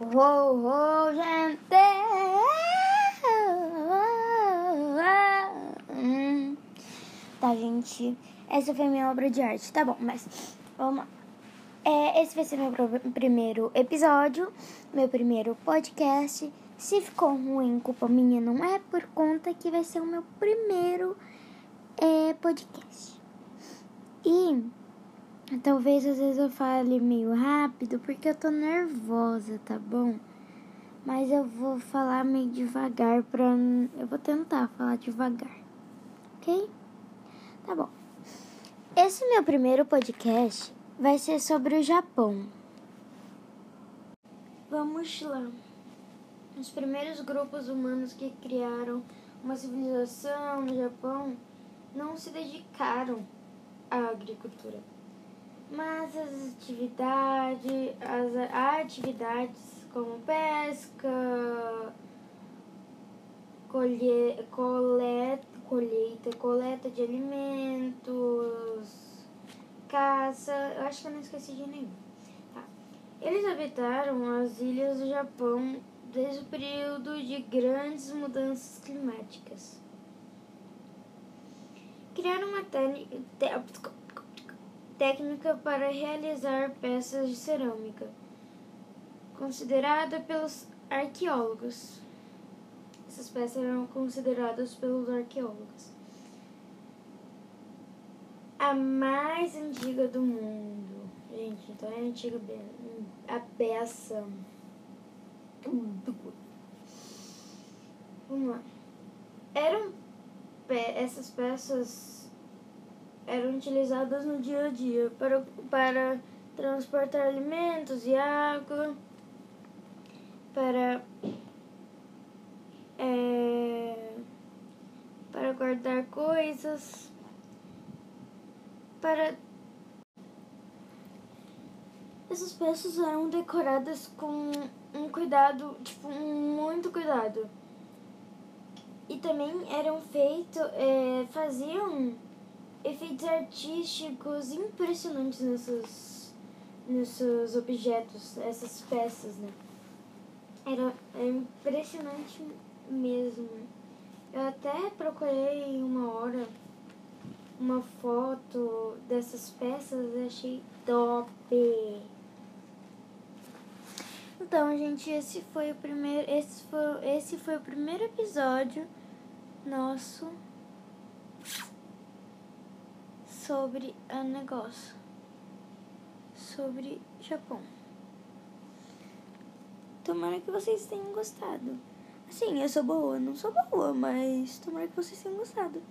Oh, oh, gente! Tá, gente. Essa foi minha obra de arte. Tá bom, mas vamos lá. É, esse vai ser meu primeiro episódio, meu primeiro podcast. Se ficou ruim, culpa minha, não é por conta que vai ser o meu primeiro é, podcast. E talvez às vezes eu fale meio rápido porque eu tô nervosa, tá bom? Mas eu vou falar meio devagar pra. Eu vou tentar falar devagar, ok? Tá bom. Esse meu primeiro podcast vai ser sobre o Japão. Vamos lá. Os primeiros grupos humanos que criaram uma civilização no Japão não se dedicaram à agricultura, mas as atividades, as atividades como pesca, colhe, coleta, colheita, coleta de alimentos, caça, eu acho que eu não esqueci de nenhum. Tá. Eles habitaram as ilhas do Japão desde o período de grandes mudanças climáticas. Criaram uma técnica para realizar peças de cerâmica, considerada pelos arqueólogos. Essas peças eram consideradas pelos arqueólogos a mais antiga do mundo. Gente, então é a antiga a peça. Vamos lá. Eram essas peças eram utilizadas no dia a dia para, para transportar alimentos e água, para é, para guardar coisas, para essas peças eram decoradas com um cuidado, tipo, muito cuidado. E também eram feitos, é, faziam efeitos artísticos impressionantes nesses, nesses objetos, essas peças, né? Era, era impressionante mesmo. Eu até procurei uma hora uma foto dessas peças e achei top. Então, gente, esse foi o primeiro, esse foi, esse foi o primeiro episódio nosso sobre o negócio, sobre Japão. Tomara que vocês tenham gostado. Assim, eu sou boa, não sou boa, mas tomara que vocês tenham gostado.